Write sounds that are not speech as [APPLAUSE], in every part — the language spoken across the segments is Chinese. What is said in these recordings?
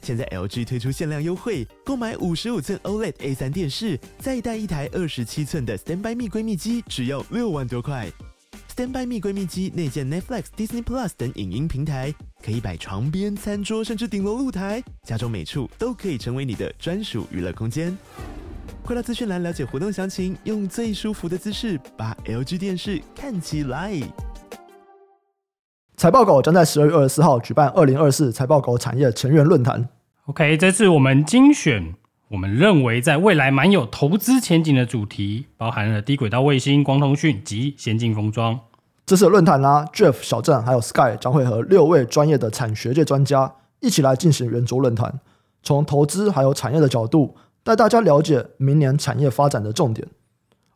现在 LG 推出限量优惠，购买五十五寸 OLED A3 电视，再带一台二十七寸的 StandBy Me 闺蜜机，只要六万多块。StandBy Me 闺蜜机内建 Netflix、Disney Plus 等影音平台，可以摆床边、餐桌，甚至顶楼露台，家中每处都可以成为你的专属娱乐空间。快到资讯栏了解活动详情，用最舒服的姿势把 LG 电视看起来。财报狗将在十二月二十四号举办二零二四财报狗产业成员论坛。OK，这次我们精选我们认为在未来蛮有投资前景的主题，包含了低轨道卫星、光通讯及先进封装。这次的论坛呢，Jeff、小郑还有 Sky 将会和六位专业的产学界专家一起来进行圆桌论坛，从投资还有产业的角度带大家了解明年产业发展的重点。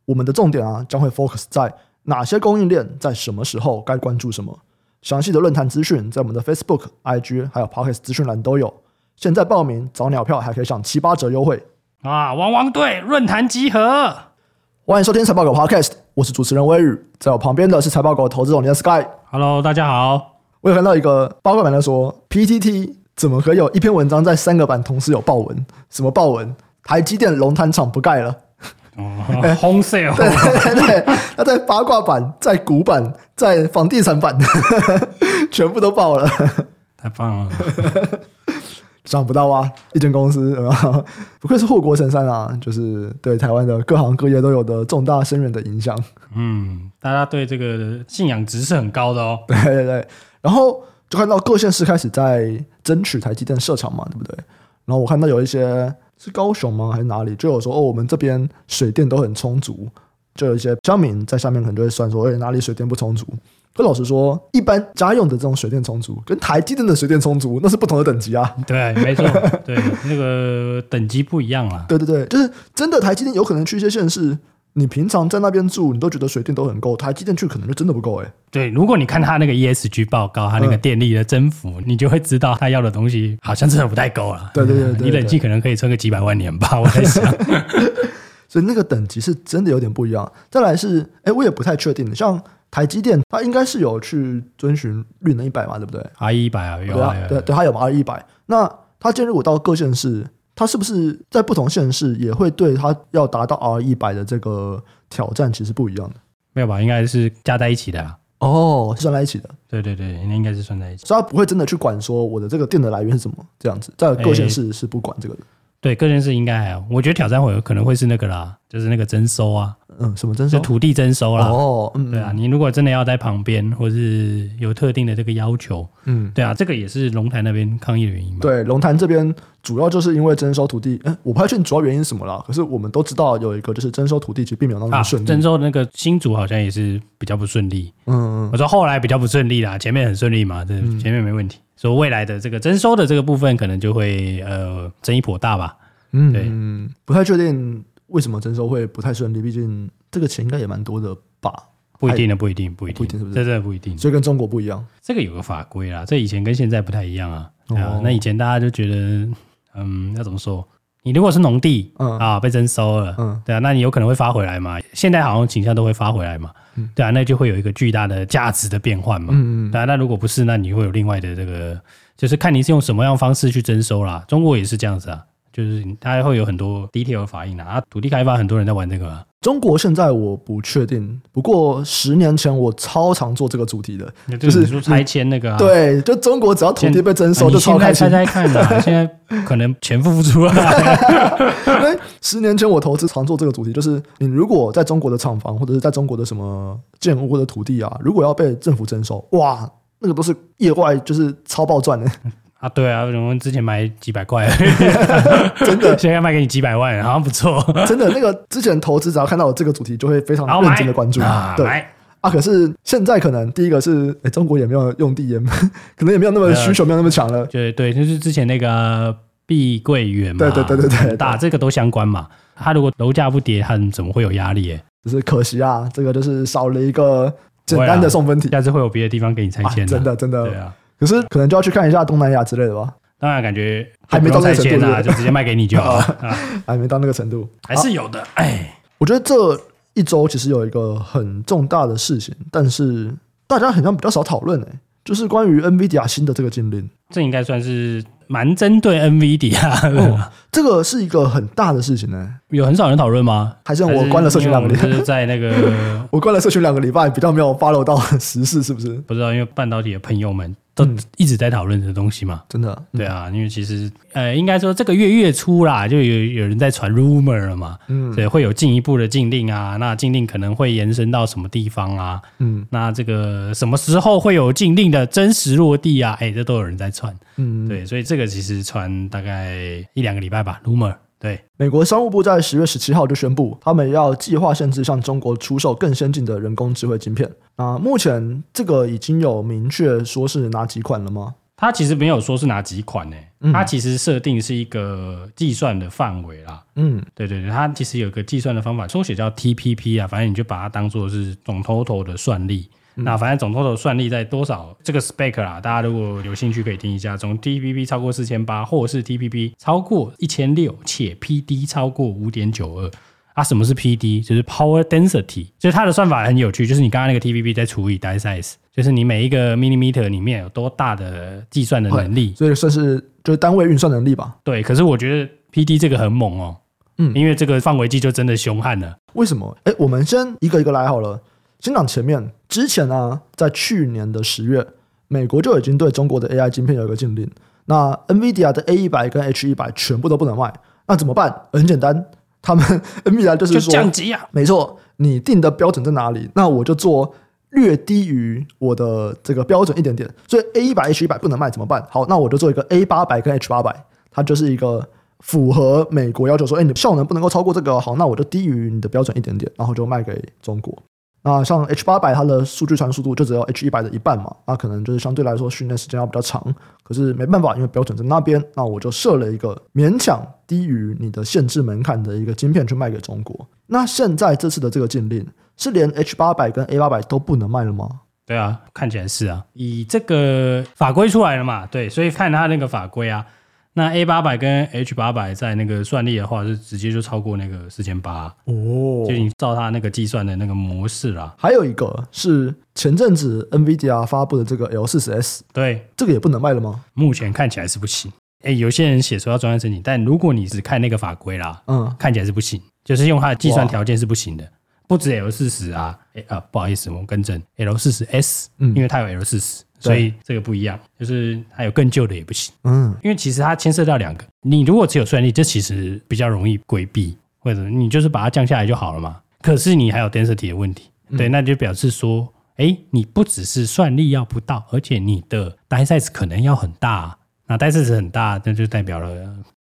我们的重点啊，将会 focus 在哪些供应链在什么时候该关注什么。详细的论坛资讯在我们的 Facebook、IG 还有 Podcast 资讯栏都有。现在报名早鸟票还可以享七八折优惠啊！汪汪队论坛集合，欢迎收听财报狗 Podcast，我是主持人威宇，在我旁边的是财报狗投资总监 Sky。Hello，大家好。我有看到一个八卦版的说，PTT 怎么可以有一篇文章在三个版同时有爆文？什么爆文？台积电龙潭厂不盖了。哦，[LAUGHS] 红色哦，对对对，他在八卦版、在股版、在房地产版，[LAUGHS] 全部都爆了，太棒了！[LAUGHS] 想不到啊，一间公司 [LAUGHS] 不愧是护国神山啊，就是对台湾的各行各业都有的重大深远的影响。嗯，大家对这个信仰值是很高的哦。[LAUGHS] 对对对，然后就看到各县市开始在争取台积电设厂嘛，对不对？然后我看到有一些。是高雄吗？还是哪里？就有说哦，我们这边水电都很充足，就有一些乡民在下面可能就会算说，哎，哪里水电不充足？可老实说，一般家用的这种水电充足，跟台积电的水电充足，那是不同的等级啊。对，没错，对，那个等级不一样啊。对对对，就是真的台积电有可能去一些县市。你平常在那边住，你都觉得水电都很够，台积电去可能就真的不够哎。对，如果你看他那个 ESG 报告，他那个电力的增幅，嗯、你就会知道他要的东西好像真的不太够了。对对对，对，对，对，你冷气可能可以撑个几百万年吧，我在想。[LAUGHS] 所以那个等级是真的有点不一样。再来是，哎，我也不太确定，像台积电，它应该是有去遵循绿能一百嘛，对不对？RE 一百啊，有啊，对对，它有 RE 一百。那它今天如果到各县市。它是不是在不同县市也会对它要达到 R 一百的这个挑战其实不一样的？没有吧？应该是加在一起的啊。哦，是算在一起的。对对对，那应该是算在一起。所以它不会真的去管说我的这个电的来源是什么这样子，在各县市是不管这个的。欸对，个人是应该还好，我觉得挑战会有可能会是那个啦，就是那个征收啊，嗯，什么征收？就土地征收啦。哦，嗯，对啊，你如果真的要在旁边，或是有特定的这个要求，嗯，对啊，这个也是龙潭那边抗议的原因嘛。对，龙潭这边主要就是因为征收土地，哎，我不太确定主要原因是什么啦。可是我们都知道有一个就是征收土地其实并没有那么顺利。啊，征收那个新竹好像也是比较不顺利。嗯嗯，我说后来比较不顺利啦，前面很顺利嘛，这前面没问题。嗯，所以未来的这个征收的这个部分可能就会呃争议颇大吧。嗯，对，不太确定为什么征收会不太顺利，毕竟这个钱应该也蛮多的吧？不一定的，不一定，不一定，不一定是不是？这真的不一定，所以跟中国不一样。这个有个法规啦，这以前跟现在不太一样啊。哦、啊，那以前大家就觉得，嗯，要怎么说？你如果是农地，嗯啊，被征收了，嗯，对啊，那你有可能会发回来嘛？现在好像倾向都会发回来嘛，嗯，对啊，那就会有一个巨大的价值的变换嘛，嗯嗯，对啊，那如果不是，那你会有另外的这个，就是看你是用什么样方式去征收啦。中国也是这样子啊。就是它会有很多 detail 的反应啊，土地开发很多人在玩这个、啊。中国现在我不确定，不过十年前我超常做这个主题的，就是说拆迁那个、啊。对，就中国只要土地被征收就超开心。猜猜看啊，[LAUGHS] 现在可能钱付不出来。[LAUGHS] 因为十年前我投资常做这个主题，就是你如果在中国的厂房或者是在中国的什么建物或者土地啊，如果要被政府征收，哇，那个都是业外就是超爆赚的。啊，对啊，我们之前买几百块，[LAUGHS] 真的，[LAUGHS] 现在卖给你几百万，好像不错。[LAUGHS] 真的，那个之前投资只要看到我这个主题，就会非常认真的关注。啊对啊，可是现在可能第一个是，哎，中国也没有用地，也可能也没有那么需求，没有那么强了。对对，就是之前那个碧桂园嘛，对对对对对，打这个都相关嘛。它如果楼价不跌，它怎么会有压力？哎，只是可惜啊，这个就是少了一个简单的送分题。下次会有别的地方给你拆迁、啊，真的真的。对啊，可是可能就要去看一下东南亚之类的吧。当然，感觉还没到那个程度啊，就直接卖给你就好了。还没到那个程度，还是有的。哎，我觉得这一周其实有一个很重大的事情，但是大家好像比较少讨论哎。就是关于 NVIDIA 新的这个禁令，这应该算是蛮针对 NVIDIA 的、哦。这个是一个很大的事情呢。有很少人讨论吗？还是我关了社群两个礼拜？是在那个 [LAUGHS] 我关了社群两个礼拜，比较没有 follow 到时事，是不是？不知道，因为半导体的朋友们。都一直在讨论这东西嘛，真的，对啊，因为其实呃，应该说这个月月初啦，就有有人在传 rumor 了嘛，嗯，对，会有进一步的禁令啊，那禁令可能会延伸到什么地方啊，嗯，那这个什么时候会有禁令的真实落地啊？哎，这都有人在传，嗯，对，所以这个其实传大概一两个礼拜吧，rumor。对，美国商务部在十月十七号就宣布，他们要计划限制向中国出售更先进的人工智慧晶片。那，目前这个已经有明确说是哪几款了吗？它其实没有说是哪几款呢、欸，嗯、它其实设定是一个计算的范围啦。嗯，对对对，它其实有个计算的方法，缩写叫 TPP 啊，反正你就把它当做是总 total 的算力。嗯、那反正总 total 算力在多少这个 spec 啦，大家如果有兴趣可以听一下。总 TPP 超过四千八，或是 TPP 超过一千六，且 PD 超过五点九二。啊，什么是 PD？就是 Power Density，就是它的算法很有趣，就是你刚刚那个 TPP 再除以 Die Size，就是你每一个 millimeter 里面有多大的计算的能力，所以算是就是单位运算能力吧。对，可是我觉得 PD 这个很猛哦，嗯，因为这个范围计就真的凶悍了。为什么？哎，我们先一个一个来好了。先讲前面，之前呢、啊，在去年的十月，美国就已经对中国的 AI 晶片有一个禁令，那 NVIDIA 的 A 一百跟 H 一百全部都不能卖，那怎么办？很简单，他们 [LAUGHS] NVIDIA 就是说降级啊，没错，你定的标准在哪里，那我就做略低于我的这个标准一点点，所以 A 一百 H 一百不能卖怎么办？好，那我就做一个 A 八百跟 H 八百，它就是一个符合美国要求说，哎，你的效能不能够超过这个，好，那我就低于你的标准一点点，然后就卖给中国。那像 H 八百，它的数据传输速度就只有 H 一百的一半嘛，那可能就是相对来说训练时间要比较长。可是没办法，因为标准在那边，那我就设了一个勉强低于你的限制门槛的一个晶片去卖给中国。那现在这次的这个禁令是连 H 八百跟 A 八百都不能卖了吗？对啊，看起来是啊，以这个法规出来了嘛，对，所以看它那个法规啊。那 A 八百跟 H 八百在那个算力的话，是直接就超过那个四千八哦，就你照它那个计算的那个模式啦。还有一个是前阵子 NVIDIA 发布的这个 L 四十 S，对，这个也不能卖了吗？目前看起来是不行。哎，有些人写说要专案申请，但如果你只看那个法规啦，嗯，看起来是不行，就是用它的计算条件是不行的。不止 L 四十啊，哎啊，不好意思，我更正，L 四十 S，嗯，因为它有 L 四十。所以这个不一样，就是还有更旧的也不行。嗯，因为其实它牵涉到两个，你如果只有算力，这其实比较容易规避，或者你就是把它降下来就好了嘛。可是你还有 density 的问题，对，那就表示说，哎，你不只是算力要不到，而且你的 die size 可能要很大。那 die size 很大，那就代表了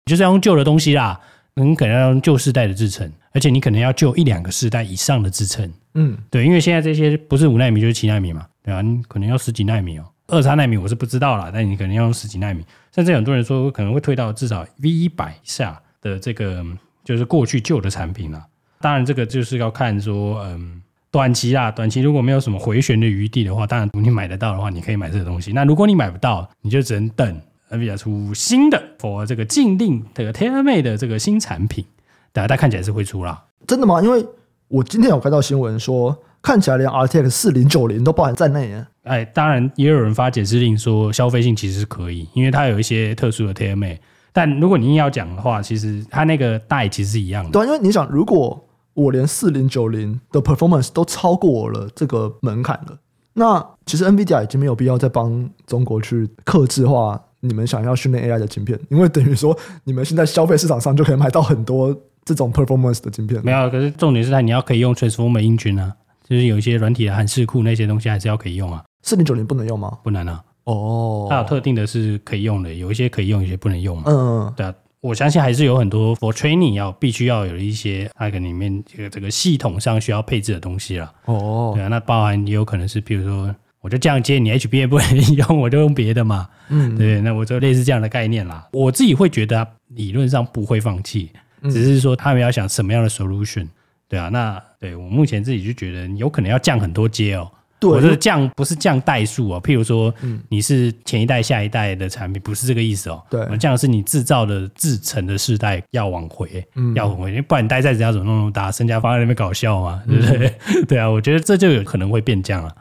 就是要用旧的东西啦，你可能要用旧世代的制程，而且你可能要旧一两个世代以上的制程。嗯，对，因为现在这些不是五纳米就是七纳米嘛。对啊，你可能要十几纳米哦，二三纳米我是不知道啦，但你可能要用十几纳米，甚至很多人说可能会退到至少 V 一百以下的这个就是过去旧的产品啦。当然，这个就是要看说，嗯，短期啦，短期如果没有什么回旋的余地的话，当然你买得到的话，你可以买这个东西。那如果你买不到，你就只能等 NVIDIA 出新的 for 这个禁令的 t a i l m a d e 的这个新产品，大家看起来是会出啦。真的吗？因为我今天有看到新闻说。看起来连 RTX 四零九零都包含在内啊！哎，当然也有人发解释令说消费性其实是可以，因为它有一些特殊的 TMA。但如果你硬要讲的话，其实它那个带其实是一样的。对，因为你想，如果我连四零九零的 performance 都超过我了这个门槛了，那其实 NVIDIA 已经没有必要再帮中国去克制化你们想要训练 AI 的晶片，因为等于说你们现在消费市场上就可以买到很多这种 performance 的晶片。没有，可是重点是它你要可以用 Transformer Engine 啊。就是有一些软体的函式库那些东西还是要可以用啊。四零九零不能用吗？不能啊。哦，它有特定的是可以用的，有一些可以用，有些不能用嘛。嗯，对啊。我相信还是有很多 for training 要必须要有一些那个里面这个这个系统上需要配置的东西了。哦，对啊。那包含也有可能是，比如说，我就这样接你 HBA 不能 [LAUGHS] 用，我就用别的嘛。嗯，对。那我就类似这样的概念啦。我自己会觉得理论上不会放弃。只是说他们要想什么样的 solution，对啊，那对我目前自己就觉得有可能要降很多阶哦。对，我是降不是降代数哦，譬如说，你是前一代、下一代的产品，不是这个意思哦。对，降的是你制造的制成的世代要往回，嗯，要往回，不然你代再怎么弄那么大，身家放在那边搞笑嘛，对不对？嗯、[LAUGHS] 对啊，我觉得这就有可能会变降了，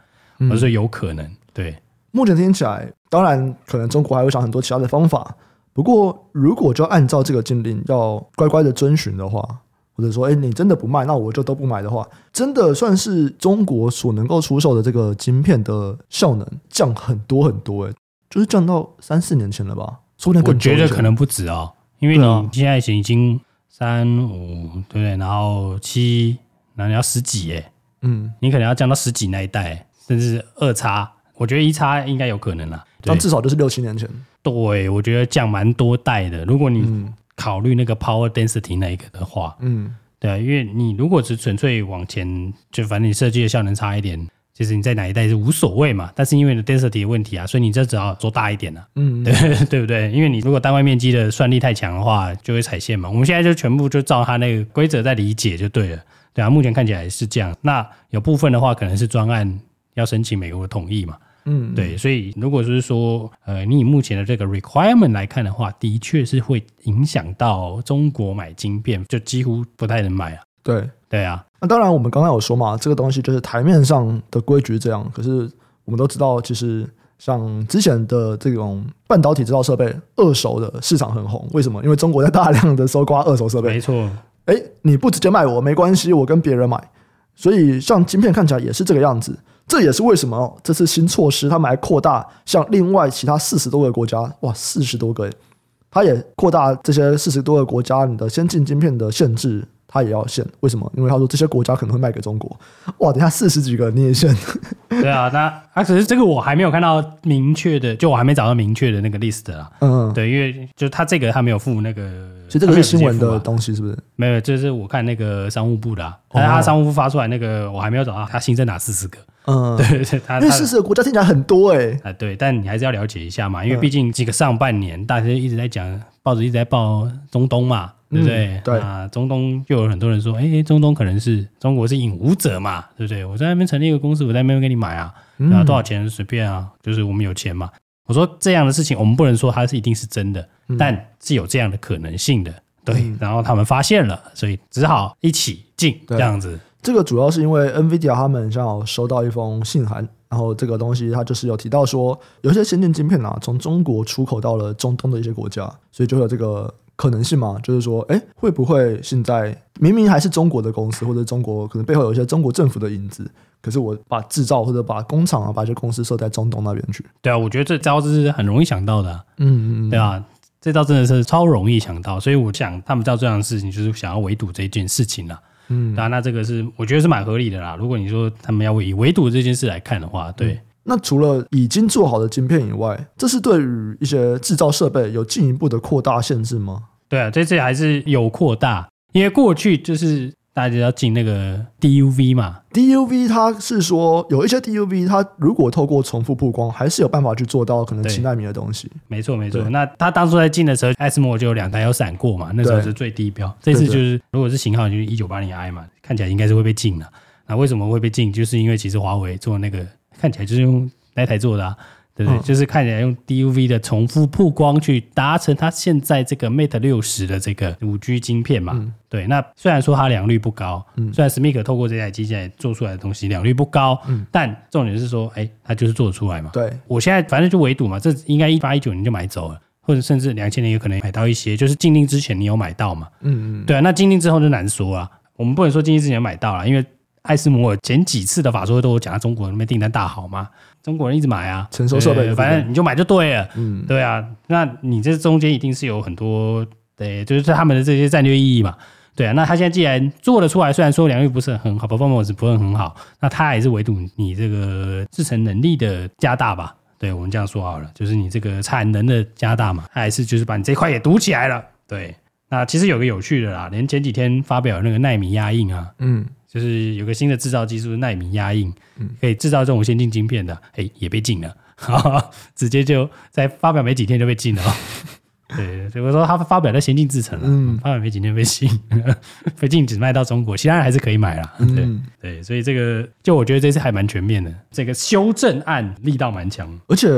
我说有可能。对，目前听起来，当然可能中国还会想很多其他的方法，不过如果就按照这个禁令要乖乖的遵循的话。或者说，哎，你真的不卖，那我就都不买的话，真的算是中国所能够出售的这个晶片的效能降很多很多，哎，就是降到三四年前了吧？说不定更久。我觉得可能不止哦，因为你现在已经三五，对不对？然后七，然后你要十几，哎，嗯，你可能要降到十几那一代，甚至二叉，我觉得一叉应该有可能了，但至少就是六七年前。对，我觉得降蛮多代的，如果你。嗯考虑那个 power density 那一个的话，嗯，对啊，因为你如果只纯粹往前，就反正你设计的效能差一点，其实你在哪一代是无所谓嘛。但是因为 density 的问题啊，所以你这只要做大一点了，嗯，[LAUGHS] 对对不对？因为你如果单位面积的算力太强的话，就会踩线嘛。我们现在就全部就照它那个规则在理解就对了，对啊，目前看起来是这样。那有部分的话，可能是专案要申请美国的同意嘛。嗯，对，所以如果是说，呃，你以目前的这个 requirement 来看的话，的确是会影响到中国买晶片，就几乎不太能买啊。对，对啊。那当然，我们刚刚有说嘛，这个东西就是台面上的规矩这样。可是我们都知道，其实像之前的这种半导体制造设备，二手的市场很红。为什么？因为中国在大量的搜刮二手设备。没错。哎，你不直接卖我没关系，我跟别人买。所以像晶片看起来也是这个样子。这也是为什么这次新措施，他们还扩大向另外其他四十多个国家，哇，四十多个，他也扩大这些四十多个国家你的先进晶片的限制。他也要限，为什么？因为他说这些国家可能会卖给中国。哇，等下四十几个你也限？[LAUGHS] 对啊，那啊，只是这个我还没有看到明确的，就我还没找到明确的那个 list 啊。嗯，对，因为就他这个他没有附那个，这个是新闻的东西，是不是？没有，就是我看那个商务部的，啊，但是他商务部发出来那个我还没有找到，他新增哪四十个？嗯，[LAUGHS] 对对，他因为四十个国家听起来很多哎，欸。啊，对，但你还是要了解一下嘛，因为毕竟这个上半年大家一直在讲，报纸一直在报中东嘛。对不对？嗯、对啊，中东就有很多人说，哎，中东可能是中国是引武者嘛，对不对？我在那边成立一个公司，我在那边给你买啊，然后多少钱随便啊，就是我们有钱嘛。我说这样的事情，我们不能说它是一定是真的，嗯、但是有这样的可能性的。对，嗯、然后他们发现了，所以只好一起进这样子。这个主要是因为 NVIDIA 他们正好收到一封信函，然后这个东西它就是有提到说，有些先进晶片啊，从中国出口到了中东的一些国家，所以就有这个。可能性嘛，就是说，哎，会不会现在明明还是中国的公司，或者中国可能背后有一些中国政府的影子，可是我把制造或者把工厂啊，把这些公司设在中东那边去？对啊，我觉得这招是很容易想到的啊。嗯嗯，对啊，这招真的是超容易想到，所以我想他们做这样的事情，就是想要围堵这件事情了。嗯，当然，那这个是我觉得是蛮合理的啦。如果你说他们要以围堵这件事来看的话，对。嗯那除了已经做好的晶片以外，这是对于一些制造设备有进一步的扩大限制吗？对啊，这次还是有扩大，因为过去就是大家要进那个 DUV 嘛，DUV 它是说有一些 DUV 它如果透过重复曝光，还是有办法去做到可能七纳米的东西。没错没错，那他当初在进的时候，ASML 就有两台有闪过嘛，那时候是最低标。这次就是如果是型号就是一九八零 I 嘛，看起来应该是会被禁了。那为什么会被禁？就是因为其实华为做那个看起来就是用那台做的啊。对不对？嗯、就是看起来用 DUV 的重复曝光去达成它现在这个 Mate 六十的这个五 G 晶片嘛。嗯、对，那虽然说它良率不高，嗯、虽然 SMIC 透过这台机器做出来的东西良率不高，嗯、但重点是说，哎，它就是做得出来嘛。对，我现在反正就围堵嘛，这应该一八一九年就买走了，或者甚至两千年有可能买到一些，就是禁令之前你有买到嘛。嗯嗯。对啊，那禁令之后就难说啊。我们不能说禁令之前买到了，因为艾斯摩尔前几次的法说会都有讲，他中国那边订单大好嘛。中国人一直买啊，成熟设备，反正你就买就对了。嗯，对啊，那你这中间一定是有很多，对，就是他们的这些战略意义嘛。对啊，那他现在既然做得出来，虽然说良率不是很好，performance 不是很好，那他还是围堵你这个制程能力的加大吧？对，我们这样说好了，就是你这个产能的加大嘛，他还是就是把你这块也堵起来了。对，那其实有个有趣的啦，连前几天发表那个奈米压印啊，嗯。就是有个新的制造技术，奈米压印，可以制造这种先进晶片的，哎，也被禁了，[LAUGHS] 直接就在发表没几天就被禁了。对，所以我说他发表在先进制程了，嗯，发表没几天被禁，被禁止卖到中国，其他人还是可以买啦。对、嗯、对，所以这个就我觉得这次还蛮全面的，这个修正案力道蛮强，而且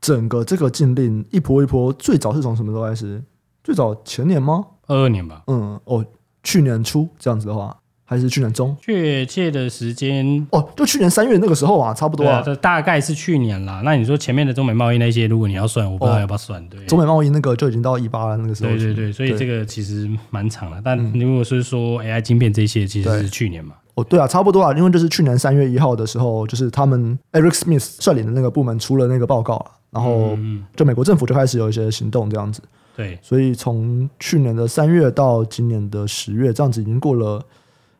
整个这个禁令一波一波，最早是从什么时候开始？最早前年吗？二二年吧。嗯，哦，去年初这样子的话。还是去年中，确切的时间哦，就去年三月那个时候啊，差不多啊，这大概是去年啦。那你说前面的中美贸易那些，如果你要算，我不知道要不要算。对，中美贸易那个就已经到一八了，那个时候。对对对，所以这个其实蛮长了。但如果是说 AI 晶片这些，其实是去年嘛。哦，对啊，差不多啊，因为就是去年三月一号的时候，就是他们 Eric Smith 率领的那个部门出了那个报告，然后就美国政府就开始有一些行动这样子。对，所以从去年的三月到今年的十月，这样子已经过了。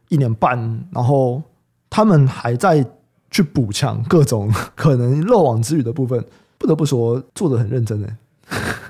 一年半，然后他们还在去补强各种可能漏网之鱼的部分，不得不说做的很认真哎。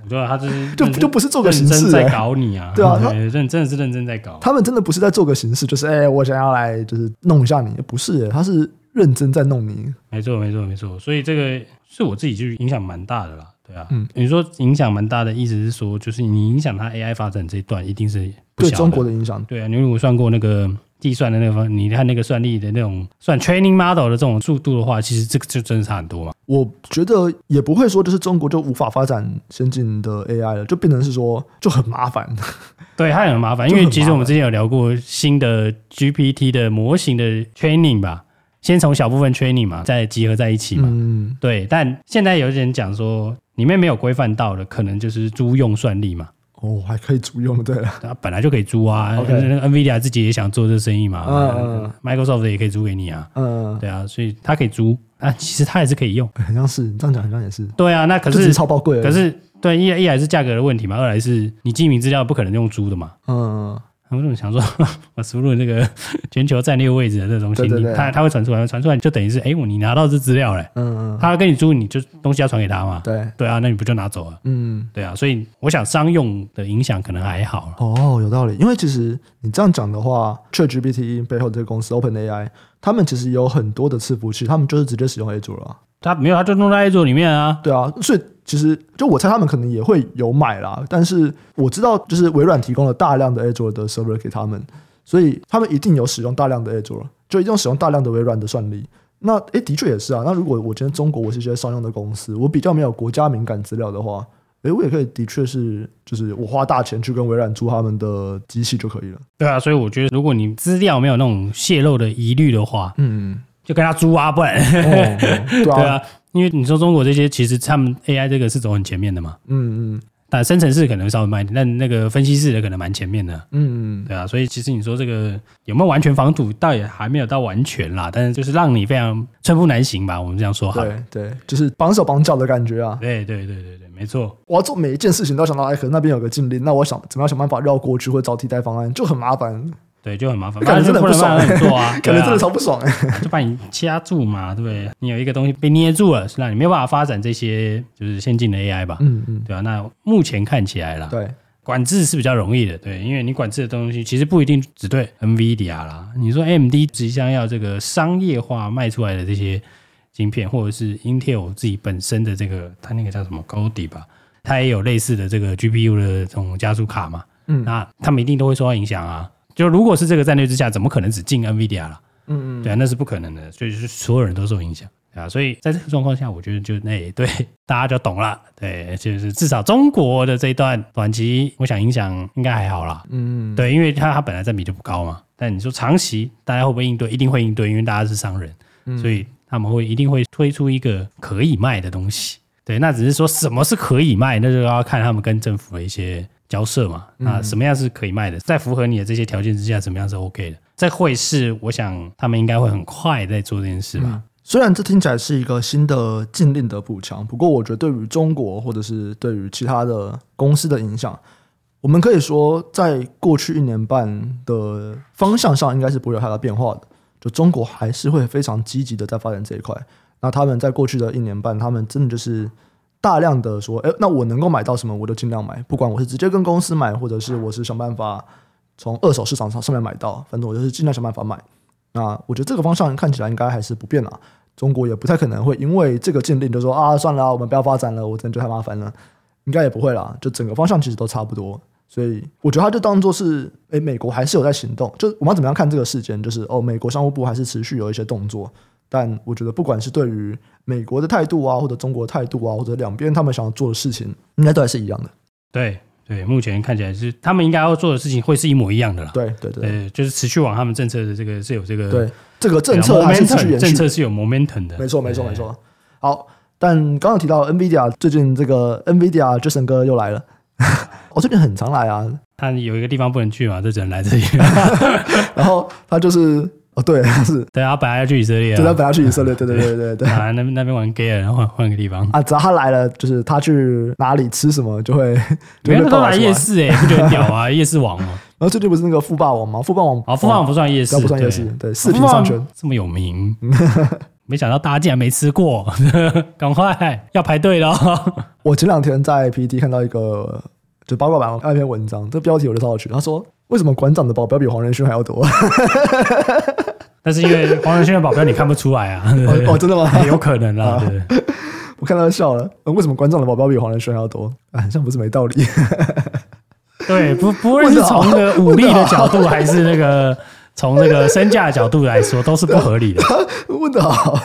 对啊，他就是 [LAUGHS] 就就不是做个形式在搞你啊，对啊，认真的是认真在搞。他们真的不是在做个形式，就是哎，我想要来就是弄一下你，不是，他是认真在弄你。没错，没错，没错。所以这个是我自己就影响蛮大的啦，对啊。嗯，你说影响蛮大的意思是说，就是你影响它 AI 发展这一段，一定是对中国的影响。对啊，你如果算过那个。计算的那个方，你看那个算力的那种算 training model 的这种速度的话，其实这个就真的差很多嘛。我觉得也不会说就是中国就无法发展先进的 AI 了，就变成是说就很麻烦。[LAUGHS] 对，它也很麻烦，因为其实我们之前有聊过新的 GPT 的模型的 training 吧，先从小部分 training 嘛，再集合在一起嘛。嗯，对。但现在有些人讲说，里面没有规范到的，可能就是租用算力嘛。哦，还可以租用，对了，它 [LAUGHS] 本来就可以租啊。Okay. NVIDIA 自己也想做这生意嘛，嗯嗯，Microsoft 也可以租给你啊，嗯，对啊，所以它可以租啊，其实它也是可以用，好像是你这样讲，好像也是。对啊，那可是，是超爆贵，可是对一一来是价格的问题嘛，二来是你机密资料不可能用租的嘛，嗯。他们想说，[LAUGHS] 我输入那个 [LAUGHS] 全球战略位置的这种信息，它它会传出来，传出来就等于是，哎，我你拿到这资料了，嗯嗯，他要跟你租，你就东西要传给他嘛，对。对啊，那你不就拿走了，嗯，对啊，所以我想商用的影响可能还好。哦，有道理，因为其实你这样讲的话，ChatGPT 背后这个公司 OpenAI，他们其实有很多的伺服器，他们就是直接使用 Azure 了。他没有，他就弄在 Azure 里面啊。对啊，所以其实就我猜他们可能也会有买啦。但是我知道，就是微软提供了大量的 Azure 的 server 给他们，所以他们一定有使用大量的 Azure，就一定使用大量的微软的算力。那诶，的确也是啊。那如果我今天中国我是一些商用的公司，我比较没有国家敏感资料的话，诶，我也可以的确是，就是我花大钱去跟微软租他们的机器就可以了。对啊，所以我觉得如果你资料没有那种泄露的疑虑的话，嗯。就跟他租啊，不然、对啊，[LAUGHS] 因为你说中国这些，其实他们 AI 这个是走很前面的嘛，嗯嗯，但生成式可能稍微慢一点，但那个分析式的可能蛮前面的，嗯嗯，对啊，所以其实你说这个有没有完全防堵，倒也还没有到完全啦，但是就是让你非常寸步难行吧，我们这样说哈，对对，就是绑手绑脚的感觉啊，对对对对对，没错，我要做每一件事情都要想到，哎，可能那边有个禁令，那我想怎么样想办法绕过去或找替代方案，就很麻烦。对，就很麻烦，感觉真的不爽，做啊，感觉真的超不爽哎，[LAUGHS] 就把你掐住嘛，对不对？你有一个东西被捏住了，是让你没有办法发展这些就是先进的 AI 吧？嗯嗯，对啊。那目前看起来啦，对，管制是比较容易的，对，因为你管制的东西其实不一定只对 NVIDIA 啦。你说 AMD 即将要这个商业化卖出来的这些晶片，或者是 Intel 自己本身的这个，它那个叫什么 Gaudi 吧，它也有类似的这个 GPU 的这种加速卡嘛，嗯，那他们一定都会受到影响啊。就如果是这个战略之下，怎么可能只进 NVIDIA 了？嗯嗯，对啊，那是不可能的，所以就是所有人都受影响啊。所以在这个状况下，我觉得就那对大家就懂了，对，就是至少中国的这一段短期，我想影响应该还好啦。嗯，对，因为它它本来占比就不高嘛。但你说长期大家会不会应对？一定会应对，因为大家是商人，所以他们会一定会推出一个可以卖的东西。对，那只是说什么是可以卖，那就要看他们跟政府的一些。交涉嘛，那，什么样是可以卖的，在符合你的这些条件之下，怎么样是 OK 的？在会是我想他们应该会很快在做这件事吧。嗯，虽然这听起来是一个新的禁令的补强，不过我觉得对于中国或者是对于其他的公司的影响，我们可以说在过去一年半的方向上应该是不会有太大变化的。就中国还是会非常积极的在发展这一块。那他们在过去的一年半，他们真的就是。大量的说，哎，那我能够买到什么，我就尽量买。不管我是直接跟公司买，或者是我是想办法从二手市场上上面买到，反正我就是尽量想办法买。那我觉得这个方向看起来应该还是不变了。中国也不太可能会因为这个禁令就说啊，算了，我们不要发展了，我真的觉太麻烦了。应该也不会啦，就整个方向其实都差不多。所以我觉得他就当做是，哎，美国还是有在行动。就我们要怎么样看这个事件？就是哦，美国商务部还是持续有一些动作。但我觉得，不管是对于美国的态度啊，或者中国态度啊，或者两边他们想要做的事情，应该都还是一样的。对对，目前看起来是他们应该要做的事情会是一模一样的了。对对对，就是持续往他们政策的这个是有这个对这个政策还是持续延续，政策是有 momentum 的。没错没错没错。好，但刚刚提到 NVIDIA 最近这个 NVIDIA Jason 哥又来了。我 [LAUGHS] 最近很常来啊，他有一个地方不能去嘛，就只能来这里。[LAUGHS] 然后他就是哦，对，[LAUGHS] 是，对啊，本来要去以色列，对，他本来要去以色列，对对对对对。[LAUGHS] 啊，那那边玩 gay 了，然后换换个地方啊，只要他来了，就是他去哪里吃什么就会，[LAUGHS] 每个都来夜市哎，不觉得很屌啊？夜市王嘛。然后最近不是那个富霸王吗？富霸王啊，富霸王不算夜市，不算夜市，对，四平商圈这么有名，没想到大家竟然没吃过，赶快要排队了。我前两天在 PTT 看到一个。就八卦版那篇文章，这个标题我就超有趣。他说：“为什么馆长的保镖比黄仁勋还要多？” [LAUGHS] 但是因为黄仁勋的保镖你看不出来啊！[LAUGHS] 哦，真的吗？[LAUGHS] 有可能啊。我看他笑了。为什么馆长的保镖比黄仁勋还要多？好像不是没道理。对，不不论是从那个武力的角度，还是那个从那个身价的角度来说，都是不合理的。问得好。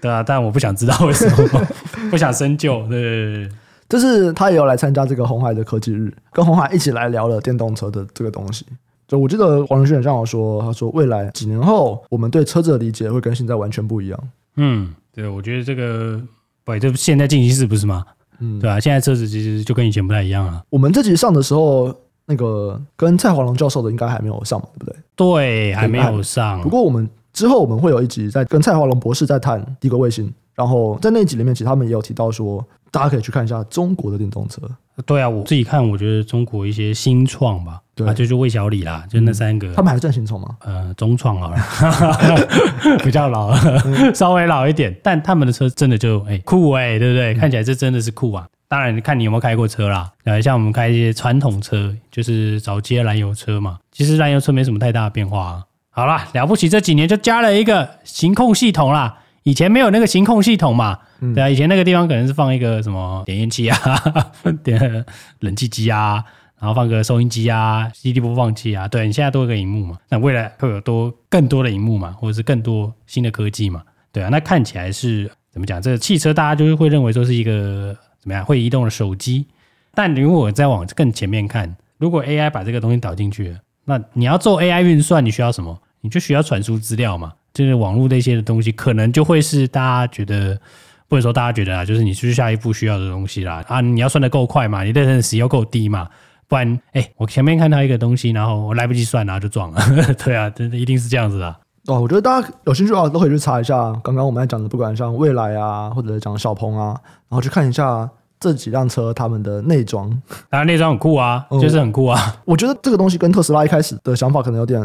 对啊，但我不想知道为什么，不想深究。对对对。就是他也有来参加这个红海的科技日，跟红海一起来聊了电动车的这个东西。就我记得黄仁勋这样说，他说未来几年后，我们对车子的理解会跟现在完全不一样。嗯，对，我觉得这个，对，这现在进行式不是吗？嗯，对啊，现在车子其实就跟以前不太一样了。我们这集上的时候，那个跟蔡华龙教授的应该还没有上嘛，对不对？对，还没有上。不过我们之后我们会有一集在跟蔡华龙博士在谈低轨卫星，然后在那集里面，其实他们也有提到说。大家可以去看一下中国的电动车。对啊，我自己看，我觉得中国一些新创吧，对啊，就是魏小李啦，就那三个。他们还算新创吗？呃，中创好了，[LAUGHS] 比较老，稍微老一点。但他们的车真的就哎酷哎，对不对？看起来这真的是酷啊。当然，看你有没有开过车啦。呃，像我们开一些传统车，就是早期燃油车嘛。其实燃油车没什么太大的变化啊。好啦，了不起，这几年就加了一个行控系统啦。以前没有那个行控系统嘛，嗯、对啊，以前那个地方可能是放一个什么点烟器啊，[LAUGHS] 点冷气机啊，然后放个收音机啊，CD 播放器啊，对，你现在多一个荧幕嘛，那未来会有多更多的荧幕嘛，或者是更多新的科技嘛，对啊，那看起来是怎么讲？这个汽车大家就是会认为说是一个怎么样会移动的手机，但如果再往更前面看，如果 AI 把这个东西导进去了，那你要做 AI 运算，你需要什么？你就需要传输资料嘛。就是网络那些的东西，可能就会是大家觉得，或者说大家觉得啊，就是你去下一步需要的东西啦啊，你要算的够快嘛，你的 latency 要够低嘛，不然，哎、欸，我前面看到一个东西，然后我来不及算，然后就撞了，[LAUGHS] 对啊，真的一定是这样子的。哦，我觉得大家有兴趣的话，都可以去查一下刚刚我们在讲的，不管像未来啊，或者讲小鹏啊，然后去看一下。这几辆车他们的内装，当然内装很酷啊，就是很酷啊、嗯。我觉得这个东西跟特斯拉一开始的想法可能有点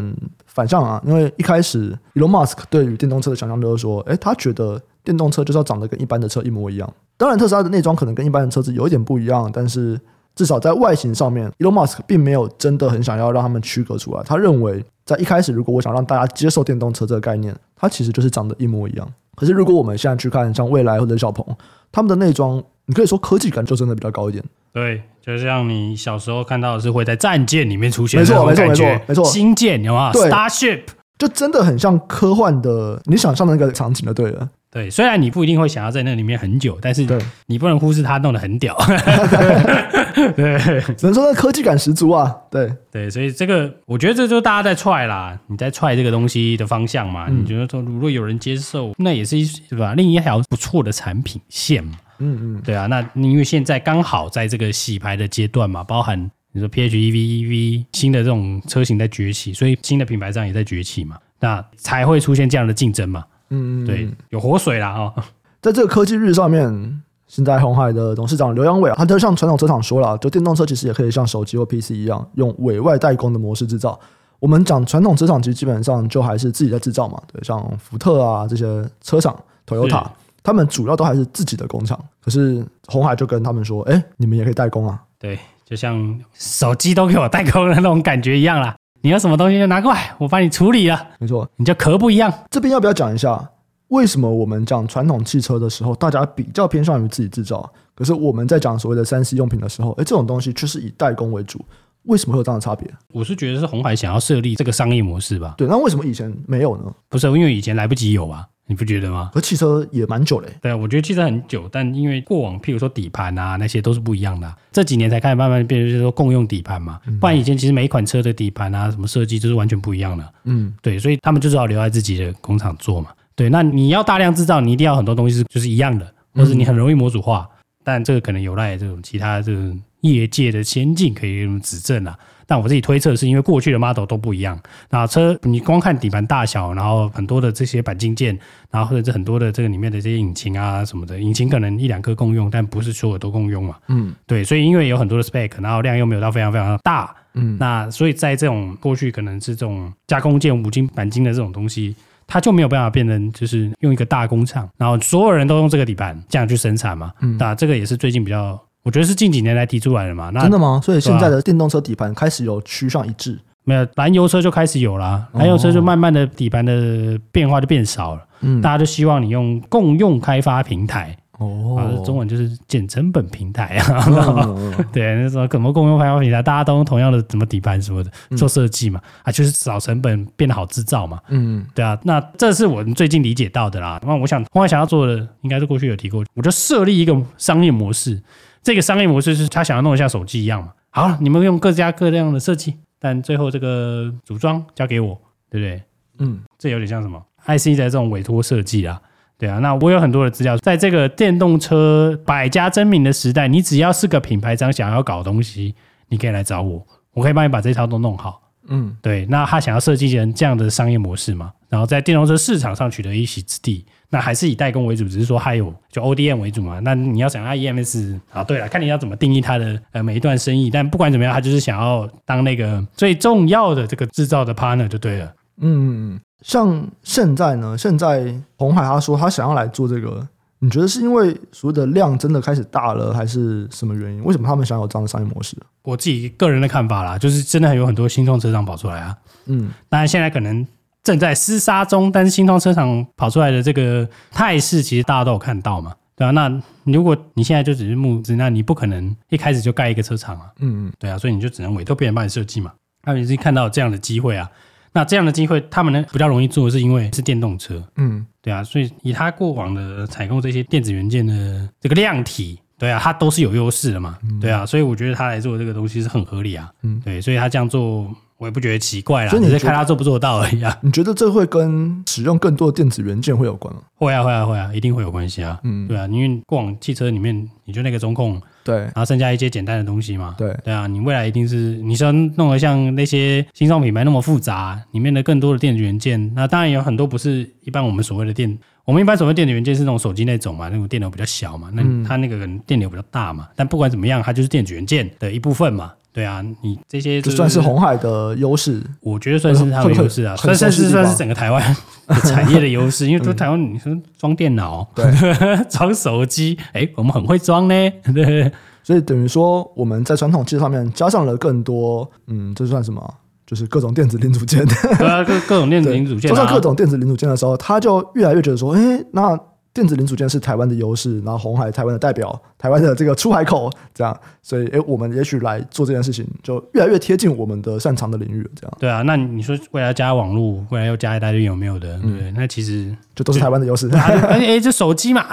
反向啊，因为一开始 Elon Musk 对于电动车的想象就是说，诶，他觉得电动车就是要长得跟一般的车一模一样。当然，特斯拉的内装可能跟一般的车子有一点不一样，但是至少在外形上面，Elon Musk 并没有真的很想要让他们区隔出来。他认为，在一开始，如果我想让大家接受电动车这个概念，它其实就是长得一模一样。可是如果我们现在去看像未来或者小鹏，他们的内装。你可以说科技感就真的比较高一点，对，就像你小时候看到的是会在战舰里面出现，没错，没错，没错，没错，星舰有没有对？Starship 就真的很像科幻的，你想象的那个场景就对了。对，虽然你不一定会想要在那里面很久，但是你不能忽视它弄得很屌。[LAUGHS] 对，只能说那科技感十足啊。对对，所以这个我觉得这就是大家在踹啦，你在踹这个东西的方向嘛。嗯、你觉得说如果有人接受，那也是一是吧？另一条不错的产品线嘛。嗯嗯，对啊，那因为现在刚好在这个洗牌的阶段嘛，包含你说 PHEV、EV 新的这种车型在崛起，所以新的品牌商也在崛起嘛，那才会出现这样的竞争嘛。嗯，对，有活水啦哦，在这个科技日上面，现在红海的董事长刘阳伟啊，他就像传统车厂说了，就电动车其实也可以像手机或 PC 一样，用委外代工的模式制造。我们讲传统车厂其实基本上就还是自己在制造嘛，对，像福特啊这些车厂，Toyota，他们主要都还是自己的工厂。可是红海就跟他们说，哎，你们也可以代工啊，对，就像手机都给我代工的那种感觉一样啦。你要什么东西就拿过来，我帮你处理了。没错，你就壳不一样。这边要不要讲一下，为什么我们讲传统汽车的时候，大家比较偏向于自己制造？可是我们在讲所谓的三 C 用品的时候，哎，这种东西却是以代工为主，为什么会有这样的差别？我是觉得是红海想要设立这个商业模式吧。对，那为什么以前没有呢？不是因为以前来不及有啊。你不觉得吗？和汽车也蛮久嘞。对啊，我觉得汽车很久，但因为过往，譬如说底盘啊，那些都是不一样的啊。这几年才开始慢慢变成就是说共用底盘嘛。不然以前其实每一款车的底盘啊，什么设计都是完全不一样的。嗯，对，所以他们就只好留在自己的工厂做嘛。对，那你要大量制造，你一定要很多东西是就是一样的，或者你很容易模组化。但这个可能有赖这种其他这种业界的先进可以指正啊。但我自己推测是因为过去的 model 都不一样，那车你光看底盘大小，然后很多的这些钣金件，然后或者是很多的这个里面的这些引擎啊什么的，引擎可能一两颗共用，但不是所有都共用嘛。嗯，对，所以因为有很多的 spec，然后量又没有到非常非常的大，嗯，那所以在这种过去可能是这种加工件五金钣金的这种东西，它就没有办法变成就是用一个大工厂，然后所有人都用这个底盘这样去生产嘛。嗯，那这个也是最近比较。我觉得是近几年来提出来的嘛？那真的吗？所以现在的电动车底盘开始有趋向一致？没有，燃油车就开始有了，燃油车就慢慢的底盘的变化就变少了。嗯，大家就希望你用共用开发平台。哦，中文就是减成本平台啊。哦、[LAUGHS] 对，那时候怎么共用开发平台，大家都用同样的什么底盘什么的做设计嘛？啊，就是少成本变得好制造嘛。嗯，对啊。那这是我们最近理解到的啦。那我想，鸿海想要做的，应该是过去有提过，我就设立一个商业模式。这个商业模式是他想要弄得像手机一样嘛？好，你们用各家各样的设计，但最后这个组装交给我，对不对？嗯，这有点像什么？IC 的这种委托设计啊，对啊。那我有很多的资料，在这个电动车百家争鸣的时代，你只要是个品牌商想要搞东西，你可以来找我，我可以帮你把这套都弄好。嗯，对。那他想要设计成这样的商业模式嘛？然后在电动车市场上取得一席之地。那还是以代工为主，只是说还有就 ODM 为主嘛。那你要想要 EMS 啊，对了，看你要怎么定义它的呃每一段生意。但不管怎么样，他就是想要当那个最重要的这个制造的 partner 就对了。嗯，像现在呢，现在红海他说他想要来做这个，你觉得是因为所谓的量真的开始大了，还是什么原因？为什么他们想要有这样的商业模式？我自己个人的看法啦，就是真的有很多新创车厂跑出来啊。嗯，当然现在可能。正在厮杀中，但是新创车厂跑出来的这个态势，其实大家都有看到嘛，对啊，那如果你现在就只是募资，那你不可能一开始就盖一个车厂啊，嗯。嗯，对啊，所以你就只能委托别人帮你设计嘛。他们已经看到这样的机会啊，那这样的机会，他们呢比较容易做，是因为是电动车，嗯，对啊，所以以他过往的采购这些电子元件的这个量体，对啊，它都是有优势的嘛，对啊，所以我觉得他来做这个东西是很合理啊，嗯，对，所以他这样做。我也不觉得奇怪啦，所以你在看他做不做得到而已啊。[LAUGHS] 你觉得这会跟使用更多的电子元件会有关吗？会啊，会啊，会啊，一定会有关系啊。嗯，对啊，因为过往汽车里面，你就那个中控，对，然后剩下一些简单的东西嘛。对，对啊，你未来一定是你说弄得像那些新创品牌那么复杂，里面的更多的电子元件，那当然有很多不是一般我们所谓的电，我们一般所谓电子元件是那种手机那种嘛，那种电流比较小嘛，那它那个可能电流比较大嘛。但不管怎么样，它就是电子元件的一部分嘛。对啊，你这些就算是红海的优势，我觉得算是它的优势啊，算是算是整个台湾产业的优势，[LAUGHS] 因为说台湾你说装电脑，对，[LAUGHS] 装手机，哎，我们很会装呢，[LAUGHS] 对，所以等于说我们在传统技术上面加上了更多，嗯，这算什么？就是各种电子零组件，[LAUGHS] 对啊，各各种电子零组件，做上各种电子零组件的时候，他就越来越觉得说，哎，那。电子零组件是台湾的优势，然后红海台湾的代表，台湾的这个出海口，这样，所以诶，我们也许来做这件事情，就越来越贴近我们的擅长的领域，这样。对啊，那你说未来加网络，未来要加一大堆有没有的，对那其实就都是台湾的优势。[LAUGHS] 哎哎，这手机嘛，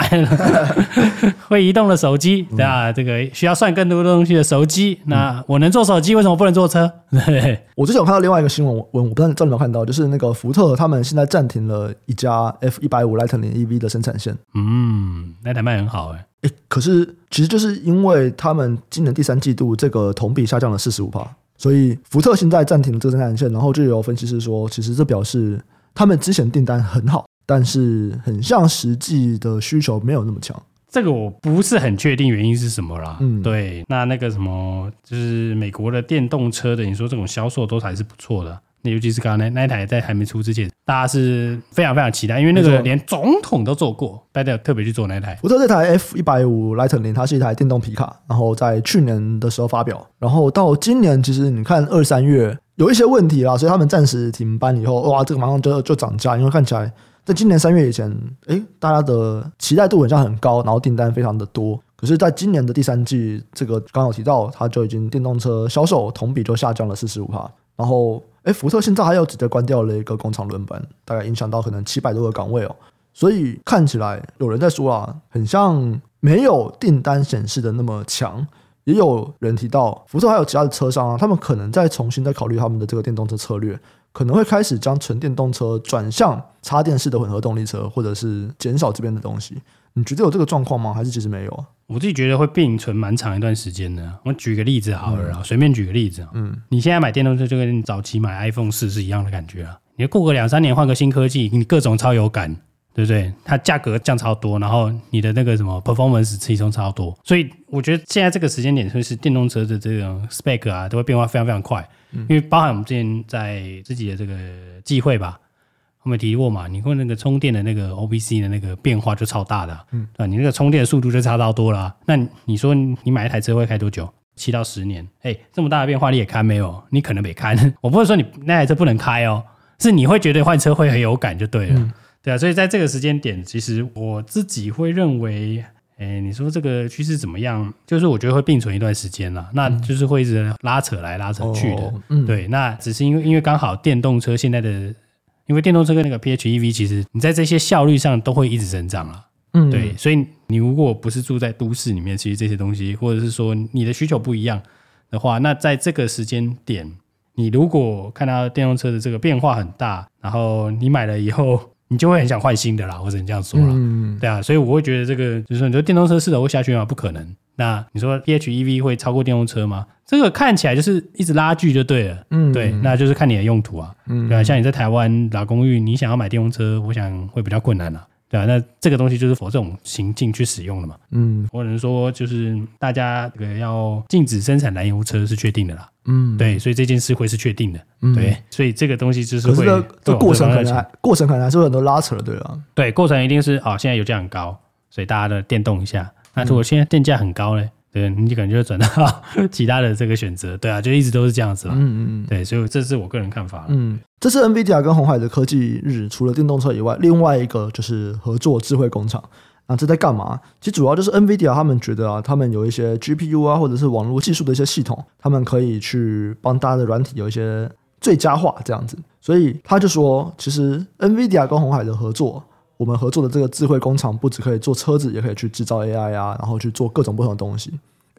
[LAUGHS] 会移动的手机，对啊，这个需要算更多的东西的手机，那我能做手机，为什么不能做车？[LAUGHS] 对。我之前有看到另外一个新闻，我我不知道你有没有看到，就是那个福特他们现在暂停了一家 F 一百五 Lightning EV 的生产线。嗯，那台卖很好哎、欸，可是其实就是因为他们今年第三季度这个同比下降了四十五%，所以福特现在暂停了这个生产线，然后就有分析师说，其实这表示他们之前订单很好，但是很像实际的需求没有那么强。这个我不是很确定原因是什么啦。嗯，对，那那个什么，就是美国的电动车的，你说这种销售都还是不错的。那尤其是刚刚那那一台在还没出之前，大家是非常非常期待，因为那个连总统都做过，拜登特别去做那一台。福特这台 F 一百五 Lightning，它是一台电动皮卡，然后在去年的时候发表，然后到今年其实你看二三月有一些问题啦，所以他们暂时停班以后，哇，这个马上就就涨价，因为看起来在今年三月以前，诶，大家的期待度好像很高，然后订单非常的多。可是，在今年的第三季，这个刚好提到，它就已经电动车销售同比就下降了四十五趴。然后，诶，福特现在还有直接关掉了一个工厂轮班，大概影响到可能七百多个岗位哦。所以看起来有人在说啊，很像没有订单显示的那么强。也有人提到，福特还有其他的车商啊，他们可能在重新再考虑他们的这个电动车策略，可能会开始将纯电动车转向插电式的混合动力车，或者是减少这边的东西。你觉得有这个状况吗？还是其实没有啊？我自己觉得会并存蛮长一段时间的。我举个例子好了，随、嗯、便举个例子。嗯，你现在买电动车就跟你早期买 iPhone 四是一样的感觉啊。你过个两三年换个新科技，你各种超有感，对不对？它价格降超多，然后你的那个什么 performance 提升超多，所以我觉得现在这个时间点，就是电动车的这种 spec 啊，都会变化非常非常快。嗯、因为包含我们之前在自己的这个机会吧。我们提过嘛，你问那个充电的那个 OBC 的那个变化就超大的，嗯，对，你那个充电速度就差到多了啊。那你说你买一台车会开多久？七到十年？哎，这么大的变化你也开没有？你可能没开。[LAUGHS] 我不是说你那台车不能开哦，是你会觉得换车会很有感就对了，嗯、对啊。所以在这个时间点，其实我自己会认为，哎，你说这个趋势怎么样？就是我觉得会并存一段时间了，那就是会一直拉扯来拉扯去的，哦嗯、对。那只是因为因为刚好电动车现在的。因为电动车跟那个 PHEV，其实你在这些效率上都会一直增长了，嗯，对，所以你如果不是住在都市里面，其实这些东西，或者是说你的需求不一样的话，那在这个时间点，你如果看到电动车的这个变化很大，然后你买了以后，你就会很想换新的啦，或者你这样说了，嗯，对啊，所以我会觉得这个就是说，你说电动车势头会下去吗？不可能。那你说 PHEV 会超过电动车吗？这个看起来就是一直拉锯就对了，嗯，对，那就是看你的用途啊，嗯，对啊，像你在台湾打公寓，你想要买电动车，我想会比较困难啊，对啊，那这个东西就是 for 这种行径去使用的嘛，嗯，或者说就是大家这个要禁止生产燃油车是确定的啦，嗯，对，所以这件事会是确定的，嗯，对，所以这个东西就是会，这过程可能还过程可能还是有很多拉扯的，对啊，对，过程一定是啊，现在油价很高，所以大家的电动一下。那如果现在电价很高嘞，对，你可能就会转到其他的这个选择，对啊，就一直都是这样子嘛。嗯嗯对，所以这是我个人看法。嗯，这次 NVIDIA 跟红海的科技日，除了电动车以外，另外一个就是合作智慧工厂。那这在干嘛？其实主要就是 NVIDIA 他们觉得啊，他们有一些 GPU 啊，或者是网络技术的一些系统，他们可以去帮大家的软体有一些最佳化这样子。所以他就说，其实 NVIDIA 跟红海的合作。我们合作的这个智慧工厂不只可以做车子，也可以去制造 AI 啊，然后去做各种不同的东西。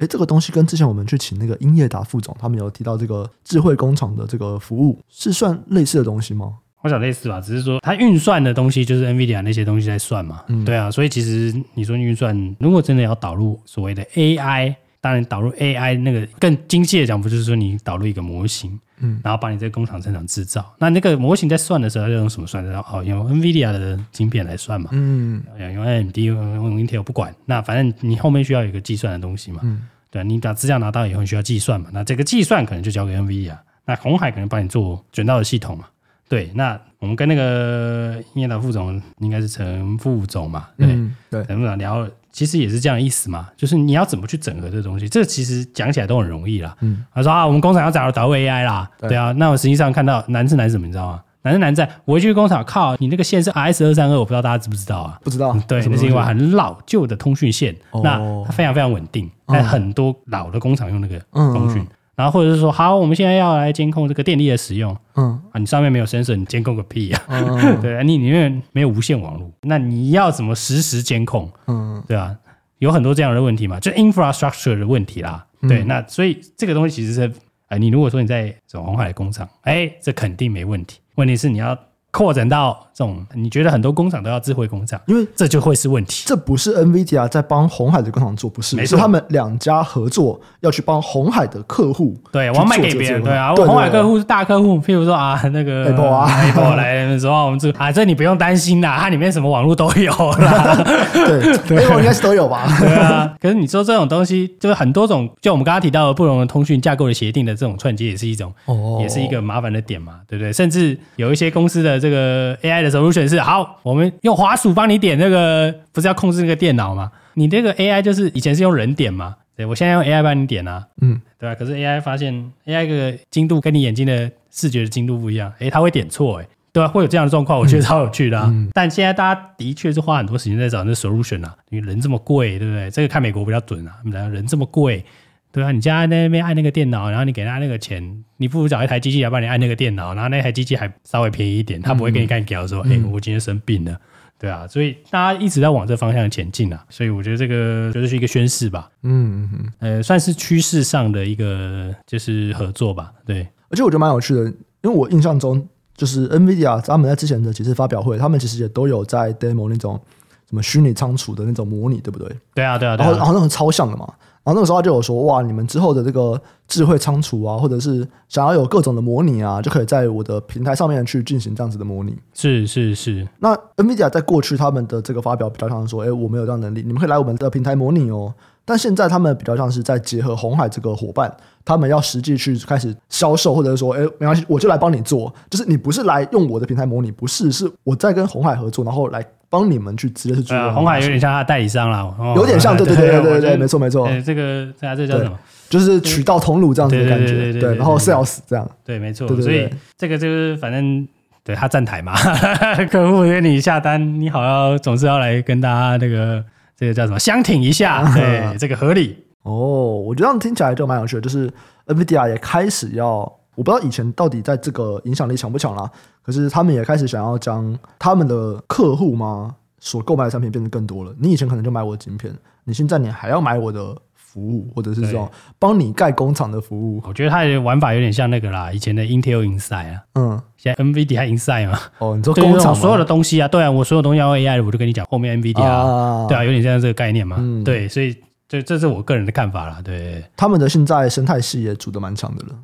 诶，这个东西跟之前我们去请那个英业达副总，他们有提到这个智慧工厂的这个服务，是算类似的东西吗？我想类似吧，只是说它运算的东西就是 NVIDIA 那些东西在算嘛。嗯，对啊，所以其实你说运算，如果真的要导入所谓的 AI，当然导入 AI 那个更精细的讲，不就是说你导入一个模型？嗯，然后把你这个工厂生产制造，那那个模型在算的时候要用什么算的？哦，用 NVIDIA 的晶片来算嘛。嗯，用 AMD 用用 Intel 不管，那反正你后面需要有一个计算的东西嘛。嗯，对，你把资料拿到以后需要计算嘛，那这个计算可能就交给 NVIDIA，那红海可能帮你做卷道的系统嘛。对，那我们跟那个英业达副总应该是陈副总嘛。对、嗯、对，陈副总聊。其实也是这样的意思嘛，就是你要怎么去整合这个东西，这其实讲起来都很容易啦。嗯，他说啊，我们工厂要找导入 AI 啦，对，对啊，那我实际上看到难是难什么，你知道吗？难是难在我一去工厂，靠，你那个线是 RS 二三二，我不知道大家知不知道啊？不知道，对，那是一个很老旧的通讯线，哦、那它非常非常稳定，但很多老的工厂用那个通讯。嗯然后或者是说，好，我们现在要来监控这个电力的使用，嗯啊，你上面没有 sensor，你监控个屁啊！嗯、[LAUGHS] 对啊，你里面没有无线网络，那你要怎么实时监控？嗯，对啊，有很多这样的问题嘛，就 infrastructure 的问题啦。嗯、对，那所以这个东西其实是，哎、呃，你如果说你在这种鸿海工厂，哎，这肯定没问题。问题是你要。扩展到这种，你觉得很多工厂都要智慧工厂，因为这就会是问题。这不是 NVIDIA 在帮红海的工厂做，不是，没错，是他们两家合作要去帮红海的客户。对，我要卖给别人。对啊，红海客户是大客户，譬如说啊，那个 Apple 啊，Apple 来的时候，我们这啊，这你不用担心啦，它里面什么网络都有啦。[LAUGHS] 对，[LAUGHS] Apple 应该是都有吧？对啊。可是你说这种东西，就是很多种，就我们刚刚提到的不同的通讯架构的协定的这种串接，也是一种，哦，也是一个麻烦的点嘛，对不对？甚至有一些公司的。这个 AI 的 solution 是好，我们用滑鼠帮你点那个，不是要控制那个电脑吗？你这个 AI 就是以前是用人点嘛？对，我现在用 AI 帮你点啊，嗯，对吧？可是 AI 发现 AI 这个精度跟你眼睛的视觉的精度不一样，诶，它会点错，诶，对吧？会有这样的状况，我觉得超有趣的啊。嗯、但现在大家的确是花很多时间在找那 solution 啊，因为人这么贵，对不对？这个看美国比较准啊，人这么贵，对啊？你家在那边按那个电脑，然后你给他那个钱，你不如找一台机器来帮你按那个电脑，然后那台机器还稍微便宜一点，他不会给你干屌说，哎、嗯欸，我今天生病了。对啊，所以大家一直在往这方向前进啊，所以我觉得这个就是一个宣示吧，嗯嗯嗯，呃，算是趋势上的一个就是合作吧，对。而且我觉得蛮有趣的，因为我印象中就是 NVIDIA 他们在之前的几次发表会，他们其实也都有在 demo 那种什么虚拟仓储的那种模拟，对不对？对啊，对啊，然后然后那种超像的嘛。然后那个时候他就有说，哇，你们之后的这个智慧仓储啊，或者是想要有各种的模拟啊，就可以在我的平台上面去进行这样子的模拟。是是是。那 NVIDIA 在过去他们的这个发表比较像说，哎，我们有这样能力，你们可以来我们的平台模拟哦。但现在他们比较像是在结合红海这个伙伴，他们要实际去开始销售，或者是说，哎，没关系，我就来帮你做，就是你不是来用我的平台模拟，不是，是我在跟红海合作，然后来。帮你们去直接去做，鸿海有点像他代理商了，有点像，对对对对对对，没错没错。这个大家这叫什么？就是渠道通路这样子的感觉，对，然后 sales 这样，对，没错。所以这个就是反正对他站台嘛，[LAUGHS] 客户约你下单，你好要总是要来跟大家那个这个叫什么相挺一下，对，这个合理。哦，我觉得这样听起来就蛮有趣的，就是 NVIDIA 也开始要。我不知道以前到底在这个影响力强不强啦，可是他们也开始想要将他们的客户嘛所购买的产品变得更多了。你以前可能就买我的晶片，你现在你还要买我的服务，或者是这种帮你盖工厂的服务。我觉得它的玩法有点像那个啦，以前的 Intel Inside 啊，嗯，现在 NVIDIA Inside 嘛。哦，你说工厂所有的东西啊，对啊，我所有东西要 AI 我就跟你讲后面 NVIDIA 啊，对啊，有点像这个概念嘛。嗯，对，所以这这是我个人的看法啦。对，他们的现在生态系也组的蛮强的了。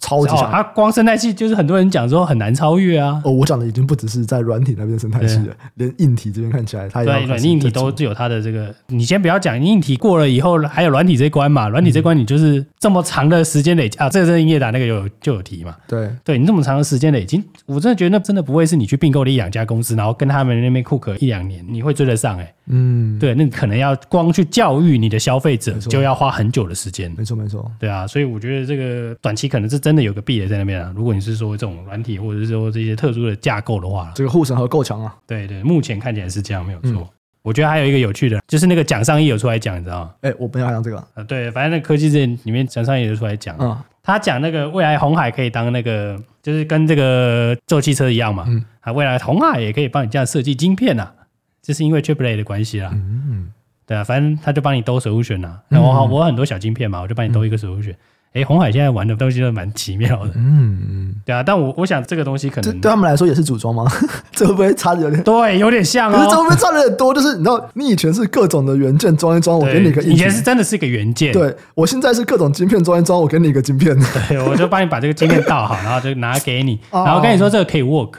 超级强，它光生态系就是很多人讲说很难超越啊。哦，我讲的已经不只是在软体那边生态系了，连硬体这边看起来，它也对软硬体都有它的这个。你先不要讲硬体过了以后，还有软体这一关嘛？软体这关你就是这么长的时间累积啊，这个是英业达那个有就有提嘛？对，对你这么长的时间累积，我真的觉得那真的不会是你去并购了一两家公司，然后跟他们那边库克一两年，你会追得上哎、欸？嗯，对，那你可能要光去教育你的消费者，就要花很久的时间。没错，没错。对啊，所以我觉得这个短期可能是真的有个壁垒在那边啊。如果你是说这种软体或者是说这些特殊的架构的话，这个护城河够强啊。对对，目前看起来是这样，没有错。嗯、我觉得还有一个有趣的，就是那个蒋尚义有出来讲，你知道吗？哎，我不要讲这个。呃，对，反正那科技这里面，蒋尚义有出来讲，嗯，他讲那个未来红海可以当那个，就是跟这个做汽车一样嘛，嗯，啊，未来红海也可以帮你这样设计晶片呐、啊。就是因为 Triple 的关系啦，嗯，对啊，反正他就帮你兜 solution 呐，然后我很多小晶片嘛，我就帮你兜一个 solution。哎，红海现在玩的东西都蛮奇妙的，嗯嗯，对啊，但我我想这个东西可能对他们来说也是组装吗？[LAUGHS] 这会不会差的有点？对，有点像哦。可是这会不会差的有点多？就是你知道，你以前是各种的元件装一装，我给你一个，以前是真的是一个元件，对，我现在是各种晶片装一装，我给你一个晶片，对，我就帮你把这个晶片倒好，然后就拿给你，[LAUGHS] 然后跟你说这个可以 work。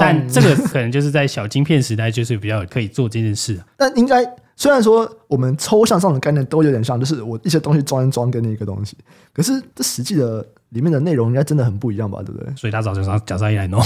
但这个可能就是在小晶片时代，就是比较可以做这件事。但应该虽然说我们抽象上的概念都有点像，就是我一些东西装一装给你一个东西，可是这实际的里面的内容应该真的很不一样吧？对不对？所以他找蒋蒋尚义来弄，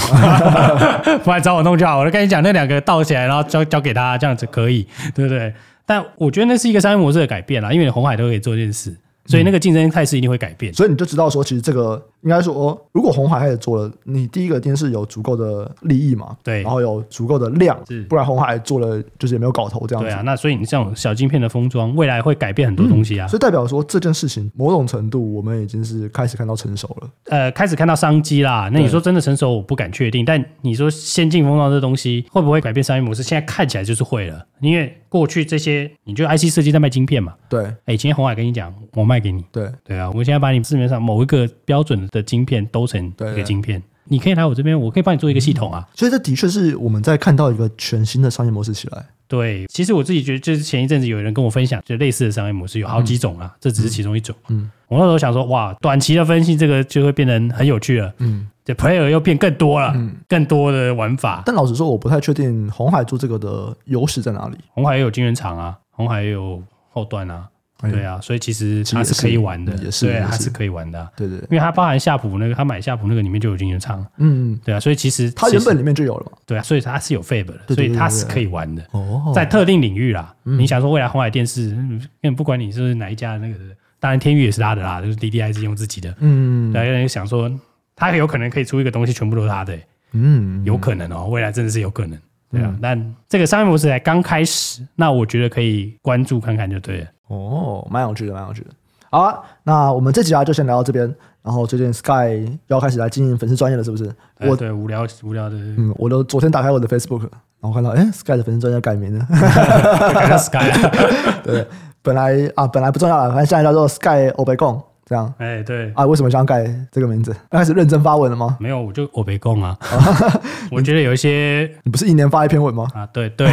不来找我弄就好。我就跟你讲，那两个倒起来，然后交交给他，这样子可以，对不对？但我觉得那是一个商业模式的改变啦，因为红海都可以做这件事。所以那个竞争态势一定会改变，所以你就知道说，其实这个应该说，如果红海开始做了，你第一个一定是有足够的利益嘛，对，然后有足够的量，不然红海做了就是也没有搞头这样子。对啊，那所以你这种小晶片的封装，未来会改变很多东西啊。所以代表说这件事情某种程度我们已经是开始看到成熟了，呃，开始看到商机啦。那你说真的成熟，我不敢确定，但你说先进封装这东西会不会改变商业模式？现在看起来就是会了，因为过去这些，你就 IC 设计在卖晶片嘛，对，哎，今天红海跟你讲，我卖给你，对，对。啊，我现在把你市面上某一个标准的晶片都成一个晶片，你可以来我这边，我可以帮你做一个系统啊。所以这的确是我们在看到一个全新的商业模式起来。对，其实我自己觉得，就是前一阵子有人跟我分享，就类似的商业模式有好几种啊，嗯、这只是其中一种。嗯，我那时候想说，哇，短期的分析这个就会变得很有趣了。嗯，这 player 又变更多了，嗯，更多的玩法。但老实说，我不太确定红海做这个的优势在哪里。红海也有晶圆厂啊，红海也有后端啊。对啊，所以其实它是可以玩的，也是对，它是可以玩的，对对，因为它包含夏普那个，他买夏普那个里面就有晶元仓，嗯，对啊，所以其实它原本里面就有了嘛，对啊，所以它是有 fab 的，所以它是可以玩的，哦，在特定领域啦，你想说未来红海电视，嗯，不管你是哪一家那个，当然天宇也是他的啦，就是 DDI 是用自己的，嗯，对，有人想说他有可能可以出一个东西全部都是他的，嗯，有可能哦，未来真的是有可能。对啊，但这个商业模式才刚开始，那我觉得可以关注看看就对了。哦，蛮有趣的，蛮有趣的。好啊，那我们这集啊就先聊到这边。然后最近 Sky 要开始来经营粉丝专业了，是不是？我对无聊无聊的，嗯，我都昨天打开我的 Facebook，然后看到，哎，Sky 的粉丝专业改名了 [LAUGHS] 改，Sky，[LAUGHS] 对，本来啊本来不重要了，反正现在叫做 Sky 欧北共。这样，哎，对啊，为什么想改这个名字？开始认真发文了吗？没有，我就我没空啊。[LAUGHS] 我觉得有一些，你不是一年发一篇文吗？啊，对对。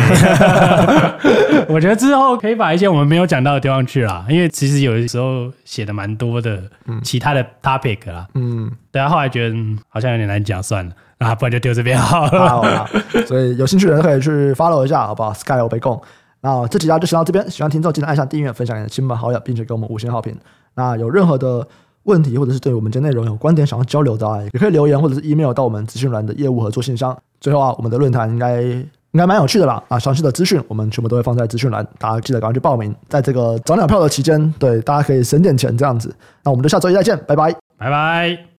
[LAUGHS] 我觉得之后可以把一些我们没有讲到的丢上去啦，因为其实有的时候写的蛮多的，其他的 topic 啦。嗯，对啊，后来觉得好像有点难讲，算了，啊，不然就丢这边好了。好好所以有兴趣的人可以去 follow 一下，好不好？Sky 欧北共。那这集就先到这边，喜欢听众记得按下订阅、分享给亲朋好友，并且给我们五星好评。那有任何的问题，或者是对我们今天内容有观点想要交流的，也可以留言或者是 email 到我们资讯栏的业务合作信箱。最后啊，我们的论坛应该应该蛮有趣的啦啊，详细的资讯我们全部都会放在资讯栏，大家记得赶快去报名。在这个早鸟票的期间，对大家可以省点钱这样子。那我们就下周一再见，拜拜，拜拜。